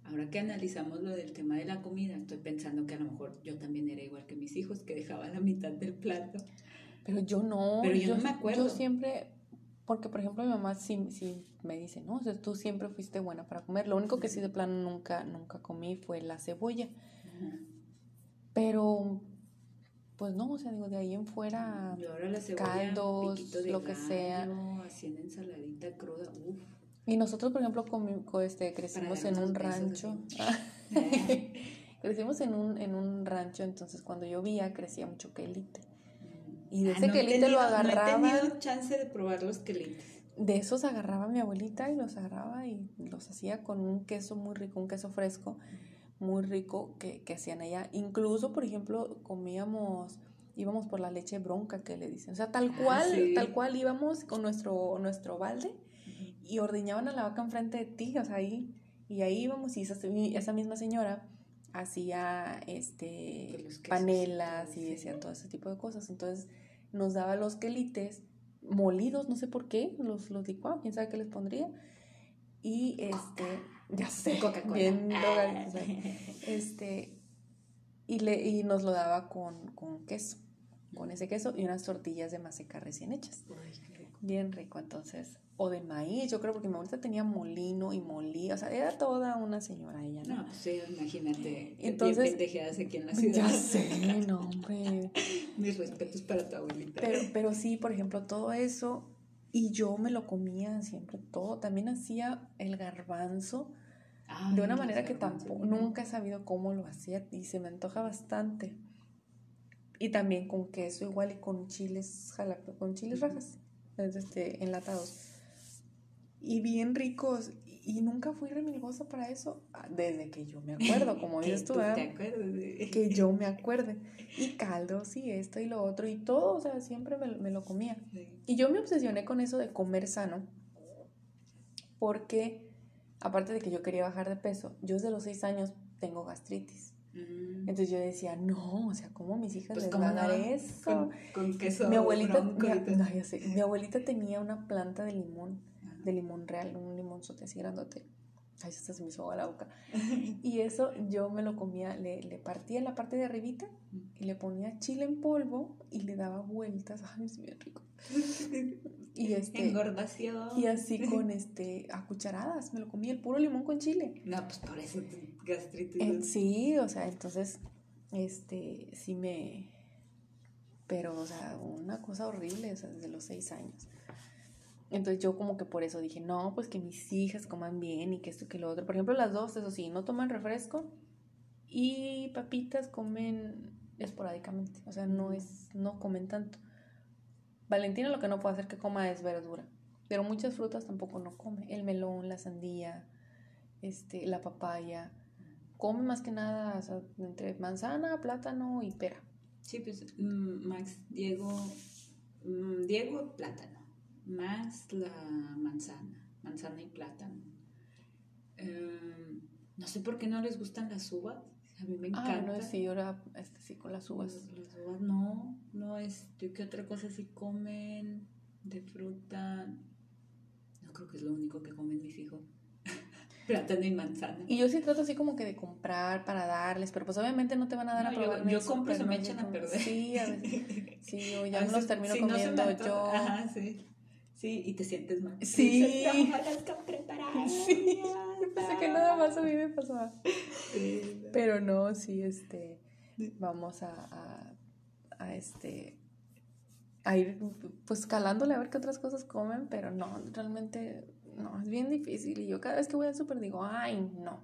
Ahora que analizamos lo del tema de la comida, estoy pensando que a lo mejor yo también era igual que mis hijos, que dejaban la mitad del plato. Pero yo no. Pero yo, no me acuerdo. Yo siempre, porque por ejemplo mi mamá sí, sí me dice, no, o sea, tú siempre fuiste buena para comer. Lo único que sí de plano nunca, nunca comí fue la cebolla. Pero, pues no, o sea, digo, de ahí en fuera, caldos, lo que sea. Haciendo ensaladita cruda, uff. Y nosotros, por ejemplo, con, este, crecimos en un rancho. <laughs> crecimos en un, en un rancho, entonces cuando llovía crecía mucho quelite. Y de ah, ese quelite lo agarraba. No he tenido chance de probar los quelites. De esos agarraba mi abuelita y los agarraba y los hacía con un queso muy rico, un queso fresco muy rico que, que hacían allá. Incluso, por ejemplo, comíamos íbamos por la leche bronca que le dicen. O sea, tal ah, cual, tal cual íbamos con nuestro, nuestro balde y ordeñaban a la vaca enfrente de ti, o sea, ahí, y ahí íbamos y esa, esa misma señora hacía este panelas y decía todo ese tipo de cosas. Entonces nos daba los quelites molidos, no sé por qué, los, los licuaba, quién sabe qué les pondría. Y este, ya sé, bien ah. este, y, le, y nos lo daba con, con queso, con ese queso y unas tortillas de maseca recién hechas. Bien rico, entonces. O de maíz, yo creo, porque mi abuelita tenía molino y molía. O sea, era toda una señora ella, ¿no? No, sí, imagínate. Entonces. aquí en la <laughs> ciudad. Ya sé, no, hombre. <laughs> Mis respetos para tu abuelita. Pero, pero sí, por ejemplo, todo eso. Y yo me lo comía siempre todo. También hacía el garbanzo de una manera que tampoco, nunca he sabido cómo lo hacía y se me antoja bastante. Y también con queso igual y con chiles jalapeños, con chiles rajas, este, enlatados. Y bien ricos. Y nunca fui remilgosa para eso ah, desde que yo me acuerdo, <laughs> como dices tú, que yo me <laughs> acuerde. Y caldos y esto y lo otro y todo, o sea, siempre me, me lo comía. Y yo me obsesioné con eso de comer sano porque aparte de que yo quería bajar de peso, yo desde los seis años tengo gastritis. Mm. Entonces yo decía, no, o sea, ¿cómo mis hijas pues les van a dar eso? Con, queso. Mi abuelita, mi, <laughs> abuelita tenía una planta de limón, de limón real, un limonzote así grandote. Ay, se me hizo la boca. <laughs> Y eso yo me lo comía, le, le partía la parte de arribita y le ponía chile en polvo y le daba vueltas. Ay, es bien rico. <laughs> Y este. Engordación. Y así <laughs> con este. a cucharadas. Me lo comía el puro limón con chile. No, pues por eso gastritis. sí, o sea, entonces. Este. Sí me. Pero, o sea, una cosa horrible, o sea, desde los seis años. Entonces yo como que por eso dije, no, pues que mis hijas coman bien y que esto que lo otro. Por ejemplo, las dos, eso sí, no toman refresco y papitas comen esporádicamente, o sea, no es, no comen tanto. Valentina lo que no puede hacer que coma es verdura, pero muchas frutas tampoco no come. El melón, la sandía, este, la papaya. Come más que nada entre manzana, plátano y pera. Sí, pues mm, Max, Diego, mm, Diego, plátano. Max, la manzana, manzana y plátano. Em, no sé por qué no les gustan las uvas. A mí me encanta. Ah, no, sí, ahora este, sí, con las uvas. Las, uvas no, no, este, ¿qué otra cosa sí comen de fruta? No creo que es lo único que comen mis hijos. <laughs> Plátano y manzana. Y yo sí trato así como que de comprar para darles, pero pues obviamente no te van a dar a probar. Yo, yo compro, se me echan a perder. Sí, a veces. Sí, o ya <laughs> no los termino comiendo yo. Ajá, sí. Sí, y te sientes mal. Sí. preparar. Sí. <laughs> Pensé que nada más a mí me pasaba. Pero no, sí, este, vamos a, a, este, a ir pues calándole a ver qué otras cosas comen, pero no, realmente no, es bien difícil. Y yo cada vez que voy al súper digo, ay, no,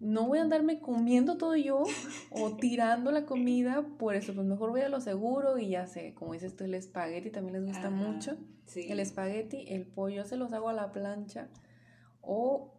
no voy a andarme comiendo todo yo o tirando la comida, por eso pues mejor voy a lo seguro y ya sé, como dices tú, el espagueti también les gusta mucho. El espagueti, el pollo se los hago a la plancha o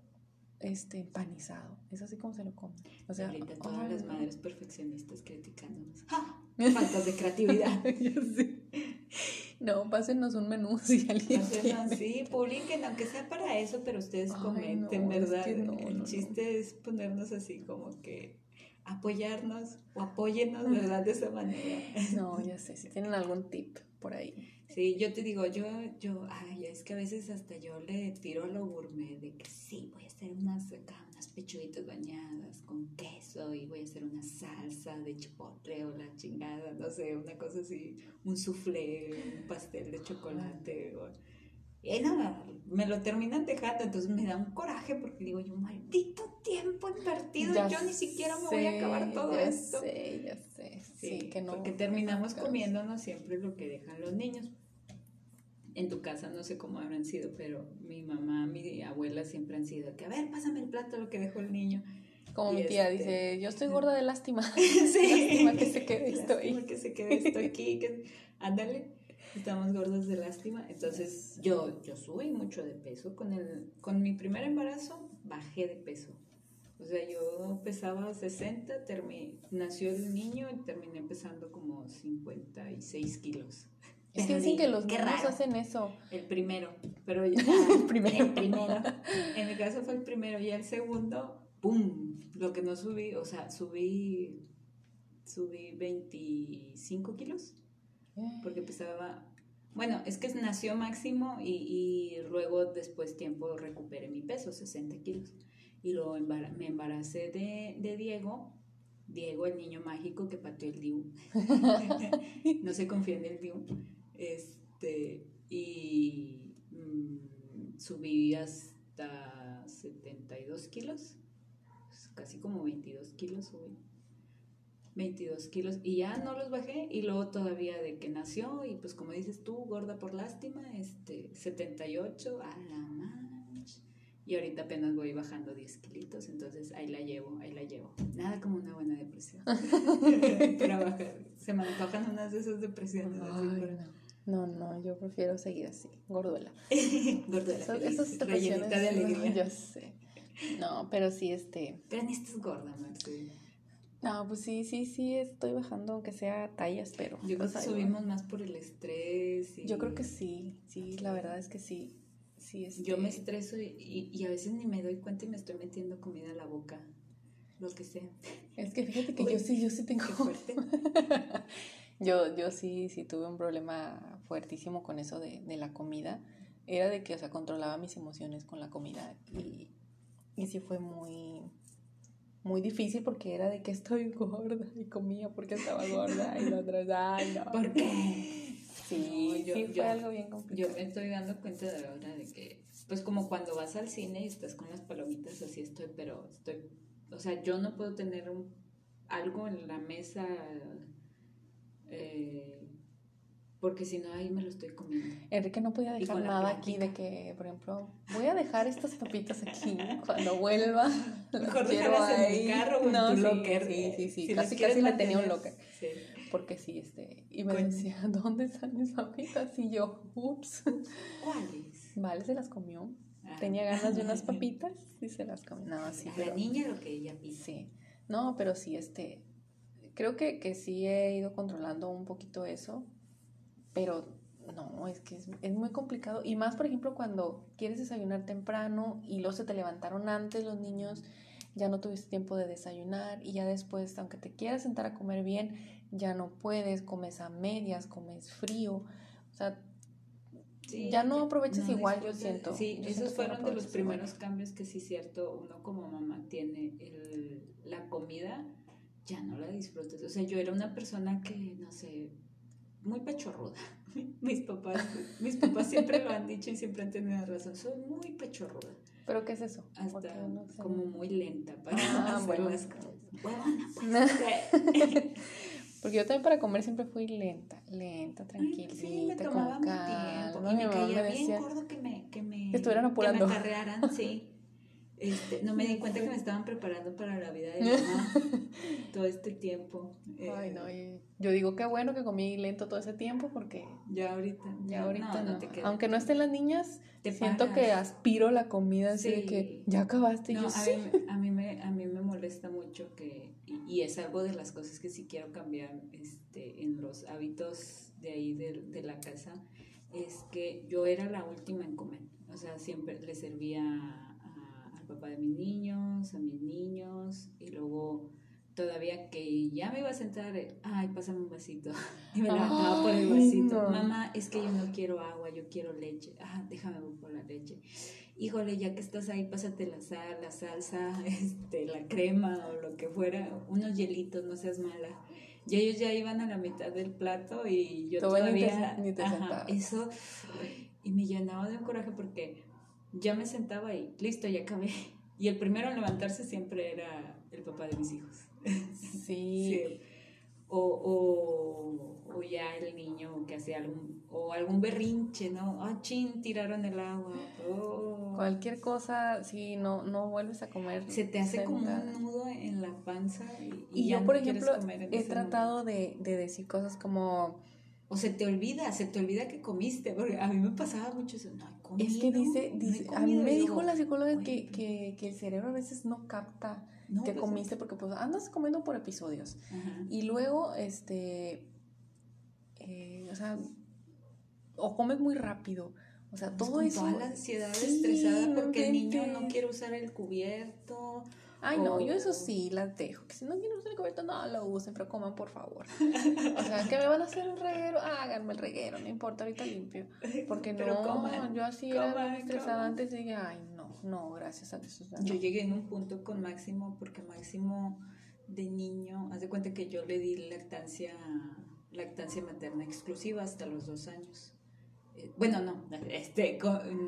este empanizado. Es así como se lo come. O sea, ahorita todas las madres perfeccionistas criticándonos. ¡Ja! <laughs> Faltas de creatividad. <laughs> <laughs> No, pásenos un menú <laughs> si alguien pásenos, Sí, publiquen, aunque sea para eso, pero ustedes comenten, ¿verdad? el chiste es ponernos así como que apoyarnos o apóyennos, ¿verdad? De esa manera. No, ya sé, si <laughs> tienen algún tip por ahí. Sí, yo te digo, yo, yo, ay, es que a veces hasta yo le tiro a lo gourmet de que sí, voy a hacer unas, unas pechuguitas bañadas con queso y voy a hacer una salsa de chipotle o la chingada, no sé, una cosa así, un soufflé, un pastel de chocolate. O, y nada, me lo terminan dejando, entonces me da un coraje porque digo yo, maldito tiempo invertido, yo ni siquiera me voy a acabar todo ya esto. Sé, ya sé, sí, que no. Porque terminamos comiéndonos siempre lo que dejan los niños. En tu casa no sé cómo habrán sido, pero mi mamá, mi abuela siempre han sido que, a ver, pásame el plato lo que dejó el niño. Como mi tía este, dice, yo estoy gorda de lástima. <laughs> <laughs> sí. Lástima que se quede esto ahí. que se quede esto aquí. Que... Ándale. Estamos gordas de lástima. Entonces, yo, yo subí mucho de peso. Con, el, con mi primer embarazo, bajé de peso. O sea, yo pesaba 60, nació el niño y terminé pesando como 56 kilos. Es que dicen que los niños hacen eso. El primero, pero <laughs> ya, el primero. El primero. En mi caso fue el primero y el segundo, ¡pum! Lo que no subí, o sea, subí, subí 25 kilos porque pesaba, bueno, es que nació máximo y, luego después tiempo recuperé mi peso, 60 kilos. Y luego me embaracé de, Diego, Diego, el niño mágico que pateó el Diu. <laughs> <laughs> no se confía en el Diu. Este, y mm, subí hasta 72 kilos, pues, casi como 22 kilos subí. 22 kilos y ya no los bajé y luego todavía de que nació y pues como dices tú, gorda por lástima, este 78, a la mancha. Y ahorita apenas voy bajando 10 kilitos, entonces ahí la llevo, ahí la llevo. Nada como una buena depresión. <laughs> Trabajar. Se me antojan unas de esas depresiones. No. no, yo prefiero seguir así, gorduela. <laughs> gorduela. Eso, esas de alegría. <laughs> yo sé. No, pero sí, este. Pero ni estás gorda, Maxi. No, pues sí, sí, sí, estoy bajando, aunque sea tallas, pero... Yo creo pues que subimos más por el estrés. Yo creo que sí, sí, la verdad es que sí. sí este... Yo me estreso y, y, a veces ni me doy cuenta y me estoy metiendo comida a la boca, lo que sea. Es que fíjate que yo sí, yo sí tengo... fuerte. <laughs> yo, yo sí, sí tuve un problema fuertísimo con eso de, de la comida. Era de que, o sea, controlaba mis emociones con la comida y, y sí fue muy muy difícil porque era de que estoy gorda y comía porque estaba gorda y la otra, ay, no. ¿Por qué? Sí, yo, sí fue algo bien complicado. Yo me estoy dando cuenta de ahora de que, pues como cuando vas al cine y estás con las palomitas, así estoy, pero estoy, o sea, yo no puedo tener un, algo en la mesa eh, porque si no ahí me lo estoy comiendo. Enrique no podía dejar nada aquí de que, por ejemplo, voy a dejar estas papitas aquí cuando vuelva. <laughs> Mejor dejarlas en mi carro o en tu locker. Sí, sí, sí, casi casi le tenía un locker. Sí. Porque sí, este, y me decía, <laughs> ¿dónde están mis papitas? Y yo, ups. ¿Cuáles? Vale, se las comió. Ah. Tenía ganas de unas <laughs> papitas y se las comió. No, sí, la niña lo que ella pide. Sí. No, pero sí, este, creo que, que sí he ido controlando un poquito eso pero no, es que es, muy complicado. Y más, por ejemplo, cuando quieres desayunar temprano y luego se te levantaron antes los niños, ya no tuviste tiempo de desayunar y ya después, aunque te quieras sentar a comer bien, ya no puedes, comes a medias, comes frío. O sea, ya no aprovechas igual, yo siento. Sí, esos fueron de los primeros cambios que sí, cierto, uno como mamá tiene el, la comida, ya no la disfrutas. O sea, yo era una persona que, no sé, muy pechorruda. <laughs> Mis papás, mis papás siempre lo han dicho y siempre han tenido razón. Soy muy pechorruda. ¿Pero qué es eso? Hasta como muy lenta para ah, <laughs> hacer las cosas. <laughs> Porque yo también para comer siempre fui lenta, lenta, tranquilita, sí, me tomaba con calma. Y me caía bien gordo que me, que me, estuvieran apurando. Que me acarrearan, sí. Este, no me di cuenta que me estaban preparando para la vida de mamá <laughs> todo este tiempo. Ay, no, yo digo qué bueno que comí lento todo ese tiempo porque ya ahorita, ya ahorita no, Aunque no estén las niñas, te siento que aspiro la comida así de que ya acabaste. yo, a, mí, a, mí, me, a mí me molesta mucho que, y, es algo de las cosas que sí quiero cambiar este, en los hábitos de ahí de, de la casa, es que yo era la última en comer. O sea, siempre le servía papá de mis niños, a mis niños, y luego todavía que ya me iba a sentar, ay, pásame un vasito. <laughs> Y me levantaba por el vasito. Mamá, es que yo no quiero agua, yo quiero leche. Ah, déjame por la leche. Híjole, ya que estás ahí, pásate la sal, la salsa, <laughs> este, la crema o lo que fuera, unos hielitos, no seas mala. Y ellos ya iban a la mitad del plato y yo todavía... Ni te, eso, y me llenaba de un coraje porque ya me sentaba y listo, ya acabé. <laughs> Y el primero en levantarse siempre era el papá de mis hijos. <laughs> Sí. O, o, o, ya el niño que hacía algún, o algún berrinche, ¿no? Ah, chin, tiraron el agua. Oh. Cualquier cosa, si no, no vuelves a comer. Se te hace como un nudo en la panza. Y, yo, por ejemplo, he tratado de, de decir cosas como o se te olvida, se te olvida que comiste, porque a mí me pasaba mucho eso, no comido, Es que dice, dice a mí me dijo la psicóloga que, que, que, el cerebro a veces no capta que pues, comiste, porque pues andas comiendo por episodios. Y luego, este, eh, o sea, o comes muy rápido, o sea, todo eso. Toda la ansiedad estresada porque el niño no quiere usar el cubierto Ay, no, yo eso sí las dejo. Que si no quieren usar el cubierto, no lo usen, pero coman, por favor. O sea, que me van a hacer un reguero, háganme el reguero, no importa, ahorita limpio. <laughs> Porque no, yo así era estresada antes y dije, ay, no, no, gracias a Dios. Yo llegué en un punto con Máximo, porque Máximo de niño, haz de cuenta que yo le di lactancia, lactancia materna exclusiva hasta los dos años. Bueno, no, este,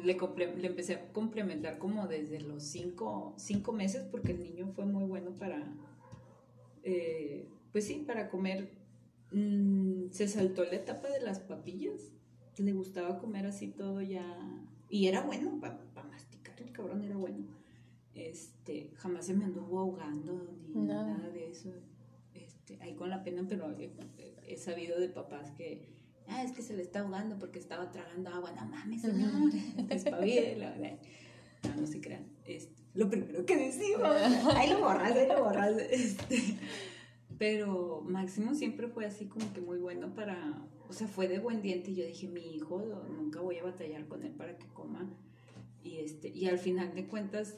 le, le, empecé a complementar como desde los cinco, cinco meses porque el niño fue muy bueno para, eh, pues sí, para comer. Mm, se saltó la etapa de las papillas, le gustaba comer así todo ya, y era bueno para masticar, el cabrón era bueno. Este, jamás se me anduvo ahogando ni nada de eso. Este, ahí con la pena, pero he sabido de papás que ah, es que se le está ahogando porque estaba tragando agua, no mames, señor, no, no se crean, es lo primero que decimos, ahí lo borras, ahí lo borras, este, pero Máximo siempre fue así como que muy bueno para, o sea, fue de buen diente y yo dije, mi hijo, nunca voy a batallar con él para que coma, y este, y al final de cuentas,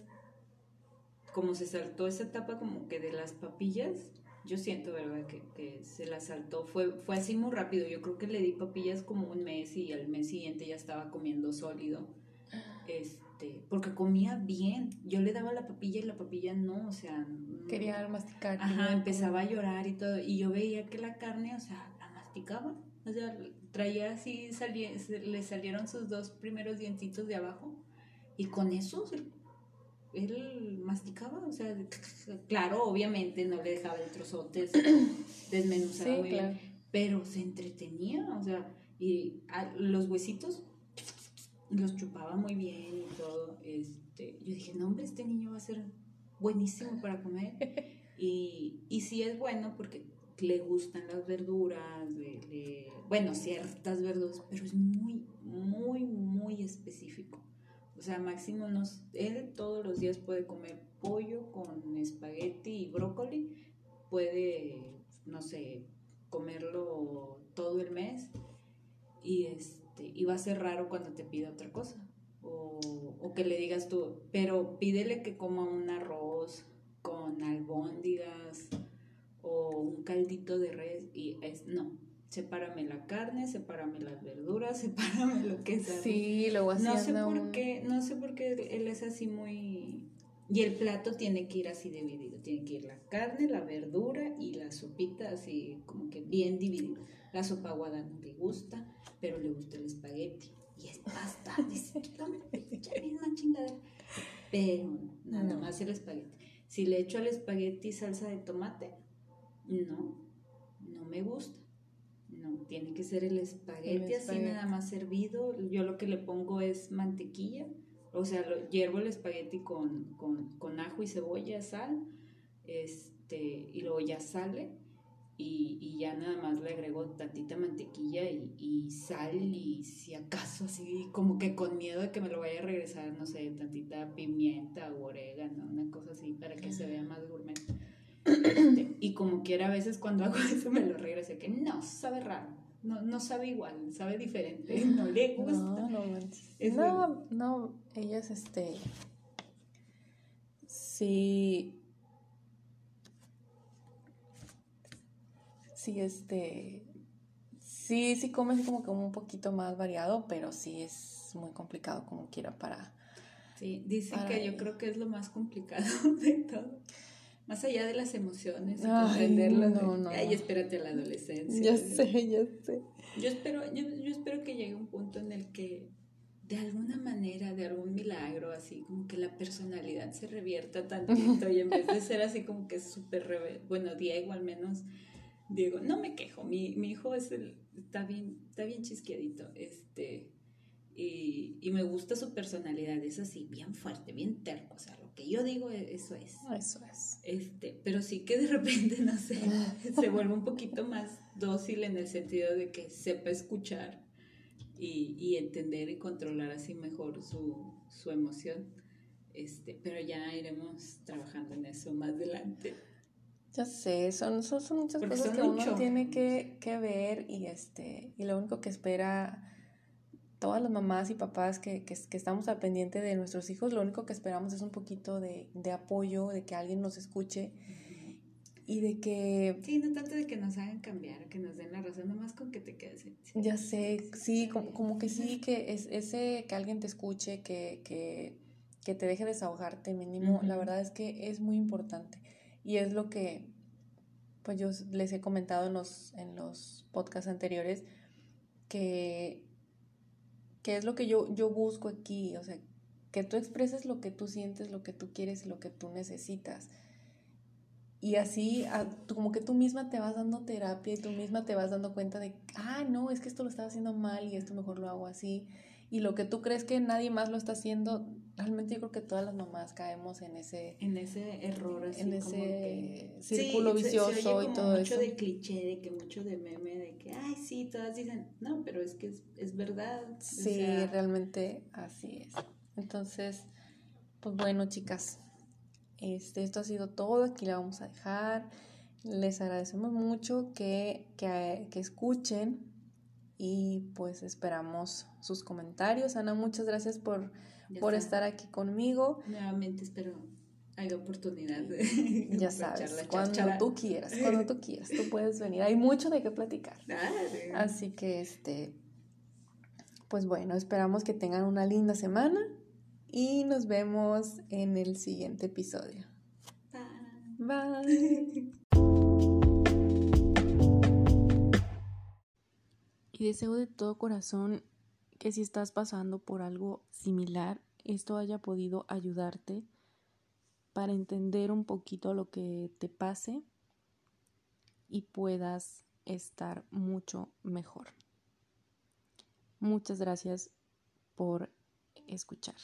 como se saltó esa etapa como que de las papillas, yo siento, ¿verdad? Que, que, se la saltó. Fue, fue así muy rápido. Yo creo que le di papillas como un mes y al mes siguiente ya estaba comiendo sólido. Este, porque comía bien. Yo le daba la papilla y la papilla no, o sea... Quería masticar. Ajá, empezaba a llorar y todo. Y yo veía que la carne, o sea, la masticaba. O sea, traía así, salía, le salieron sus dos primeros dientitos de abajo. Y con eso él masticaba, o sea, claro, obviamente no le dejaba el trozote, <clears throat> desmenuzaba muy bien, pero se entretenía, o sea, y los huesitos los chupaba muy bien y todo. Este, yo dije, no, hombre, este niño va a ser buenísimo para comer. <laughs> Y, y sí es bueno porque le gustan las verduras, bueno, ciertas verduras, pero es muy, muy, muy específico. Sea, Máximo nos, él todos los días puede comer pollo con espagueti y brócoli, puede, no sé, comerlo todo el mes y este y va a ser raro cuando te pida otra cosa o, o que le digas tú, pero pídele que coma un arroz con albóndigas o un caldito de res y es no, sepárame la carne, sepárame las verduras, <laughs> sepárame lo que sea. Sí, luego así No sé por qué, no sé por qué él es así muy y el plato tiene que ir así dividido, tiene que ir la carne, la verdura y la sopita así como que bien dividido. La sopa aguada no le gusta, pero le gusta el espagueti y es pasta, <laughs> dice, misma chingadera. Pero nada más el espagueti. Si le echo al espagueti salsa de tomate, no, no me gusta no, tiene que ser el espagueti, así nada más servido. Yo lo que le pongo es mantequilla, o sea, lo, hiervo el espagueti con, con, ajo y cebolla, sal, este, y luego ya sale. Y, ya nada más le agrego tantita mantequilla y, sal y si acaso así como que con miedo de que me lo vaya a regresar, no sé, tantita pimienta o orégano, una cosa así para que se vea más gourmet. Este, <clears throat> y como quiera, a veces cuando hago <laughs> eso me lo regreso, que no, sabe raro, no, no sabe igual, sabe diferente, <laughs> no le gusta. No, no, no, ellas, este, sí, sí, este, sí, sí come así como que un poquito más variado, pero sí es muy complicado como quiera para... Sí, dicen que yo creo que es lo más complicado <laughs> de todo más allá de las emociones y comprenderlo. No, no, ay, espérate a la adolescencia. Ya sé, ya sé. Yo espero, yo, yo espero que llegue un punto en el que de alguna manera, de algún milagro, así como que la personalidad se revierta tantito y en vez de ser así como que súper, bueno, Diego al menos, Diego, no me quejo, mi, mi hijo es el, está bien, está bien chisqueadito, este, y, y, me gusta su personalidad, es así, bien fuerte, bien terco, o sea, que yo digo, e, eso es. Eso es. Este, pero sí que de repente, <laughs> no sé, <laughs> se vuelve un poquito más dócil en el sentido de que sepa escuchar y, y entender y controlar así mejor su, su emoción. Este, pero ya iremos trabajando en eso más adelante. Ya sé, son, son, son muchas cosas que uno tiene que, que, ver y, este, y lo único que espera todas las mamás y papás que, que, estamos al pendiente de nuestros hijos, lo único que esperamos es un poquito de, de apoyo, de que alguien nos escuche y de que... Sí, no tanto de que nos hagan cambiar, que nos den la razón, nomás con que te quedes. Ya sé, sí, como, como, que sí, que es ese que alguien te escuche, que, que, que te deje desahogarte mínimo, la verdad es que es muy importante y es lo que pues yo les he comentado en los, en los podcasts anteriores, que que es lo que yo, yo busco aquí, o sea, que tú expreses lo que tú sientes, lo que tú quieres y lo que tú necesitas. Y así, como que tú misma te vas dando terapia y tú misma te vas dando cuenta de, ah, no, es que esto lo estaba haciendo mal y esto mejor lo hago así. Y lo que tú crees que nadie más lo está haciendo, realmente yo creo que todas las mamás caemos en ese... En ese error, así En como ese que... círculo vicioso y todo mucho eso. de cliché, de que mucho de meme, de que, ay, sí, todas dicen, no, pero es que es, es verdad. Sí, realmente así es. Entonces, pues bueno, chicas, este, esto ha sido todo, aquí la vamos a dejar. Les agradecemos mucho que, que, escuchen y pues esperamos sus comentarios. Ana, muchas gracias por, por estar aquí conmigo. Nuevamente espero haya oportunidad de <laughs> ya sabes cuando tú quieras cuando tú quieras tú puedes venir hay mucho de qué platicar así que este pues bueno esperamos que tengan una linda semana y nos vemos en el siguiente episodio. Bye. Bye. <laughs> Y deseo de todo corazón que si estás pasando por algo similar, esto haya podido ayudarte para entender un poquito lo que te pase y puedas estar mucho mejor. Muchas gracias por escuchar.